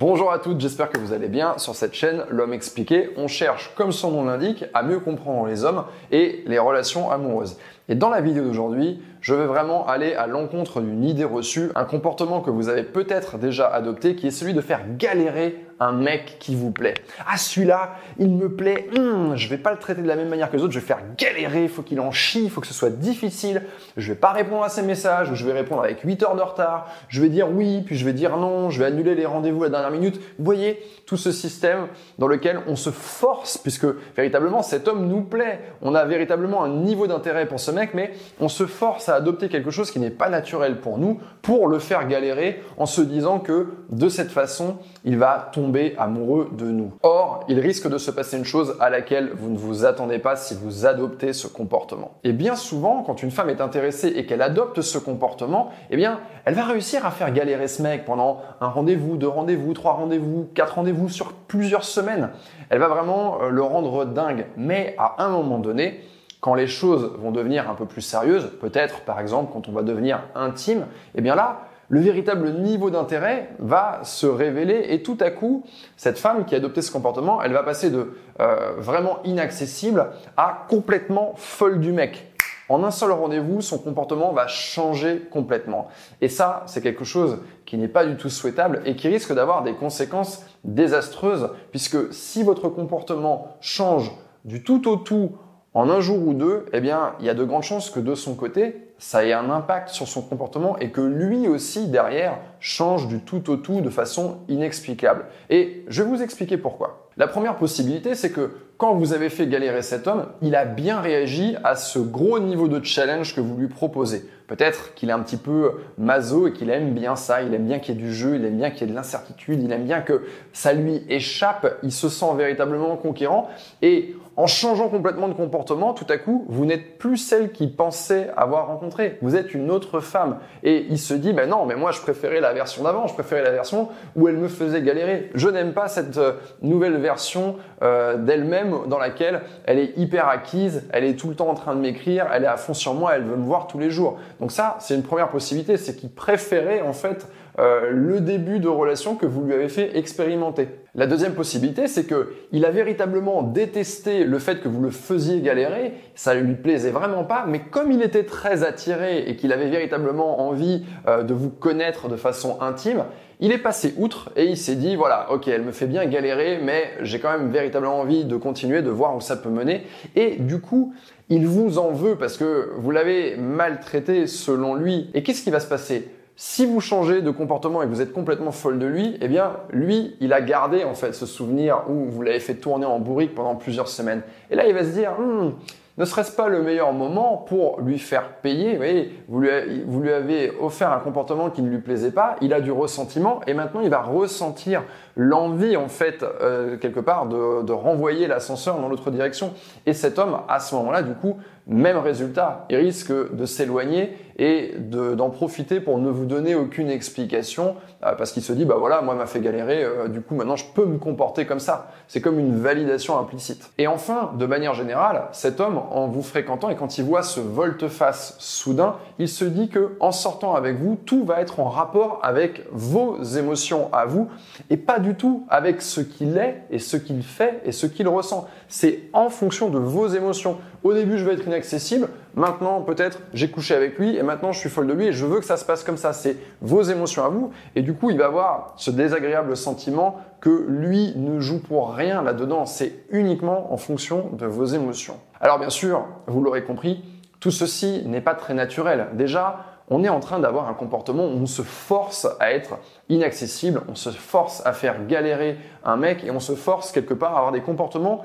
Bonjour à toutes, j'espère que vous allez bien. Sur cette chaîne, L'homme expliqué, on cherche, comme son nom l'indique, à mieux comprendre les hommes et les relations amoureuses. Et dans la vidéo d'aujourd'hui, je vais vraiment aller à l'encontre d'une idée reçue, un comportement que vous avez peut-être déjà adopté, qui est celui de faire galérer un mec qui vous plaît. Ah celui-là, il me plaît, hum, je vais pas le traiter de la même manière que les autres, je vais faire galérer, il faut qu'il en chie, il faut que ce soit difficile, je vais pas répondre à ses messages, je vais répondre avec 8 heures de retard, je vais dire oui, puis je vais dire non, je vais annuler les rendez-vous à la dernière minute. Vous voyez tout ce système dans lequel on se force, puisque véritablement cet homme nous plaît, on a véritablement un niveau d'intérêt pour ce mec, mais on se force à adopter quelque chose qui n'est pas naturel pour nous, pour le faire galérer en se disant que de cette façon, il va tomber amoureux de nous. Or, il risque de se passer une chose à laquelle vous ne vous attendez pas si vous adoptez ce comportement. Et bien souvent, quand une femme est intéressée et qu'elle adopte ce comportement, eh bien, elle va réussir à faire galérer ce mec pendant un rendez-vous, deux rendez-vous, trois rendez-vous, quatre rendez-vous sur plusieurs semaines. Elle va vraiment euh, le rendre dingue. Mais à un moment donné, quand les choses vont devenir un peu plus sérieuses, peut-être par exemple quand on va devenir intime, eh bien là, le véritable niveau d'intérêt va se révéler et tout à coup, cette femme qui a adopté ce comportement, elle va passer de euh, vraiment inaccessible à complètement folle du mec. En un seul rendez-vous, son comportement va changer complètement. Et ça, c'est quelque chose qui n'est pas du tout souhaitable et qui risque d'avoir des conséquences désastreuses, puisque si votre comportement change du tout au tout en un jour ou deux, eh bien, il y a de grandes chances que de son côté, ça ait un impact sur son comportement et que lui aussi, derrière, change du tout au tout de façon inexplicable. Et je vais vous expliquer pourquoi. La première possibilité, c'est que quand vous avez fait galérer cet homme, il a bien réagi à ce gros niveau de challenge que vous lui proposez. Peut-être qu'il est un petit peu maso et qu'il aime bien ça, il aime bien qu'il y ait du jeu, il aime bien qu'il y ait de l'incertitude, il aime bien que ça lui échappe, il se sent véritablement conquérant et en changeant complètement de comportement, tout à coup, vous n'êtes plus celle qu'il pensait avoir rencontrée. Vous êtes une autre femme. Et il se dit, ben non, mais moi, je préférais la version d'avant. Je préférais la version où elle me faisait galérer. Je n'aime pas cette euh, nouvelle version euh, d'elle-même dans laquelle elle est hyper acquise, elle est tout le temps en train de m'écrire, elle est à fond sur moi, elle veut me voir tous les jours. Donc ça, c'est une première possibilité. C'est qu'il préférait, en fait, euh, le début de relation que vous lui avez fait expérimenter. La deuxième possibilité, c'est que il a véritablement détesté le fait que vous le faisiez galérer, ça lui plaisait vraiment pas, mais comme il était très attiré et qu'il avait véritablement envie euh, de vous connaître de façon intime, il est passé outre et il s'est dit voilà, ok, elle me fait bien galérer, mais j'ai quand même véritablement envie de continuer, de voir où ça peut mener. Et du coup, il vous en veut parce que vous l'avez maltraité selon lui. Et qu'est-ce qui va se passer? Si vous changez de comportement et que vous êtes complètement folle de lui, eh bien, lui, il a gardé en fait ce souvenir où vous l'avez fait tourner en bourrique pendant plusieurs semaines. Et là, il va se dire, hmm, ne serait-ce pas le meilleur moment pour lui faire payer? Vous voyez, vous lui, avez offert un comportement qui ne lui plaisait pas, il a du ressentiment et maintenant il va ressentir l'envie en fait euh, quelque part de, de renvoyer l'ascenseur dans l'autre direction. Et cet homme, à ce moment-là, du coup, même résultat, il risque de s'éloigner et d'en profiter pour ne vous donner aucune explication euh, parce qu'il se dit bah voilà moi m'a fait galérer euh, du coup maintenant je peux me comporter comme ça. C'est comme une validation implicite. Et enfin de manière générale cet homme en vous fréquentant et quand il voit ce volte-face soudain il se dit que en sortant avec vous tout va être en rapport avec vos émotions à vous et pas du tout avec ce qu'il est et ce qu'il fait et ce qu'il ressent. C'est en fonction de vos émotions. Au début je vais être inaccessible maintenant peut-être j'ai couché avec lui et maintenant je suis folle de lui et je veux que ça se passe comme ça. C'est vos émotions à vous. Et du coup, il va avoir ce désagréable sentiment que lui ne joue pour rien là-dedans. C'est uniquement en fonction de vos émotions. Alors bien sûr, vous l'aurez compris, tout ceci n'est pas très naturel. Déjà, on est en train d'avoir un comportement où on se force à être inaccessible, on se force à faire galérer un mec et on se force quelque part à avoir des comportements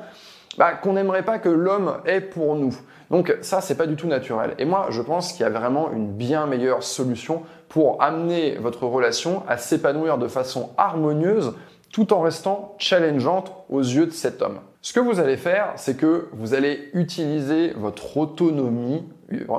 bah, qu'on n'aimerait pas que l'homme ait pour nous. Donc ça, c'est pas du tout naturel. Et moi, je pense qu'il y a vraiment une bien meilleure solution pour amener votre relation à s'épanouir de façon harmonieuse tout en restant challengeante aux yeux de cet homme. Ce que vous allez faire, c'est que vous allez utiliser votre autonomie,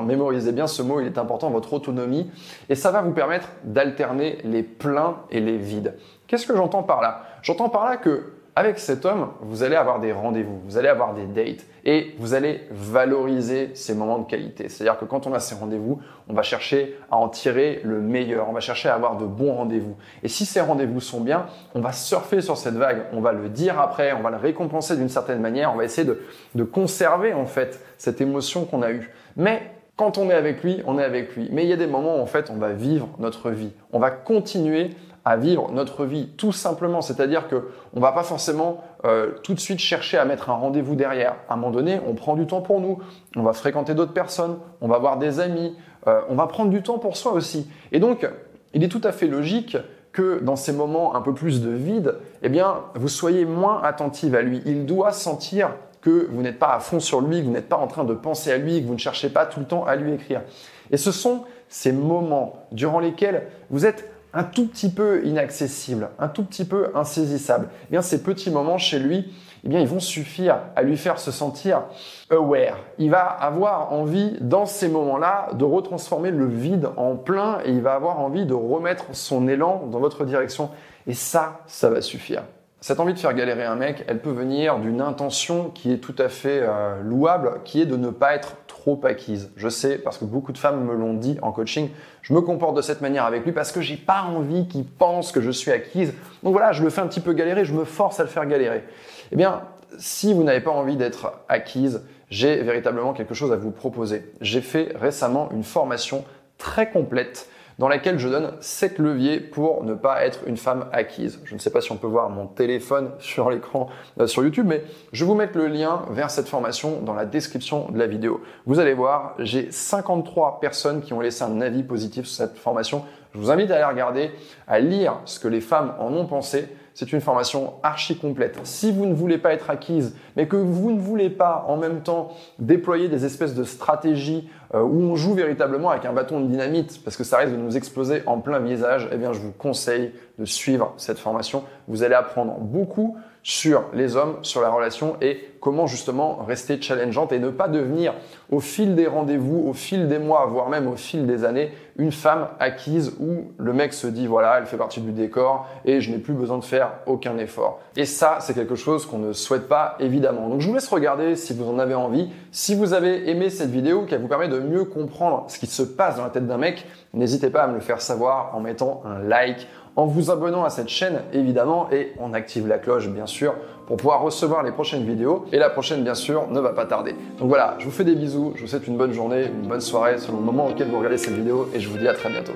mémorisez bien ce mot, il est important, votre autonomie, et ça va vous permettre d'alterner les pleins et les vides. Qu'est-ce que j'entends par là? J'entends par là que avec cet homme, vous allez avoir des rendez-vous, vous allez avoir des dates et vous allez valoriser ces moments de qualité. C'est-à-dire que quand on a ces rendez-vous, on va chercher à en tirer le meilleur, on va chercher à avoir de bons rendez-vous. Et si ces rendez-vous sont bien, on va surfer sur cette vague, on va le dire après, on va le récompenser d'une certaine manière, on va essayer de, de conserver en fait cette émotion qu'on a eue. Mais quand on est avec lui, on est avec lui. Mais il y a des moments où en fait on va vivre notre vie. On va continuer à vivre notre vie tout simplement. C'est-à-dire que on va pas forcément euh, tout de suite chercher à mettre un rendez-vous derrière. À un moment donné, on prend du temps pour nous. On va fréquenter d'autres personnes. On va voir des amis. Euh, on va prendre du temps pour soi aussi. Et donc, il est tout à fait logique que dans ces moments un peu plus de vide, eh bien, vous soyez moins attentive à lui. Il doit sentir que vous n'êtes pas à fond sur lui, que vous n'êtes pas en train de penser à lui, que vous ne cherchez pas tout le temps à lui écrire. Et ce sont ces moments durant lesquels vous êtes un tout petit peu inaccessible, un tout petit peu insaisissable. Eh bien, ces petits moments chez lui, eh bien, ils vont suffire à lui faire se sentir aware. Il va avoir envie, dans ces moments-là, de retransformer le vide en plein et il va avoir envie de remettre son élan dans votre direction. Et ça, ça va suffire. Cette envie de faire galérer un mec, elle peut venir d'une intention qui est tout à fait euh, louable, qui est de ne pas être trop acquise. Je sais parce que beaucoup de femmes me l'ont dit en coaching. Je me comporte de cette manière avec lui parce que j'ai pas envie qu'il pense que je suis acquise. Donc voilà, je le fais un petit peu galérer, je me force à le faire galérer. Eh bien, si vous n'avez pas envie d'être acquise, j'ai véritablement quelque chose à vous proposer. J'ai fait récemment une formation très complète dans laquelle je donne 7 leviers pour ne pas être une femme acquise. Je ne sais pas si on peut voir mon téléphone sur l'écran euh, sur YouTube, mais je vais vous mettre le lien vers cette formation dans la description de la vidéo. Vous allez voir, j'ai 53 personnes qui ont laissé un avis positif sur cette formation. Je vous invite à aller regarder, à lire ce que les femmes en ont pensé c'est une formation archi complète. Si vous ne voulez pas être acquise, mais que vous ne voulez pas en même temps déployer des espèces de stratégies euh, où on joue véritablement avec un bâton de dynamite, parce que ça risque de nous exploser en plein visage, eh bien je vous conseille de suivre cette formation. Vous allez apprendre beaucoup sur les hommes, sur la relation et comment justement rester challengeante et ne pas devenir au fil des rendez-vous, au fil des mois, voire même au fil des années, une femme acquise où le mec se dit voilà, elle fait partie du décor et je n'ai plus besoin de faire aucun effort. Et ça, c'est quelque chose qu'on ne souhaite pas évidemment. Donc je vous laisse regarder si vous en avez envie. Si vous avez aimé cette vidéo qui vous permet de mieux comprendre ce qui se passe dans la tête d'un mec, n'hésitez pas à me le faire savoir en mettant un like, en vous abonnant à cette chaîne évidemment et on active la cloche bien sûr pour pouvoir recevoir les prochaines vidéos. Et la prochaine bien sûr ne va pas tarder. Donc voilà, je vous fais des bisous, je vous souhaite une bonne journée, une bonne soirée selon le moment auquel vous regardez cette vidéo et je vous dis à très bientôt.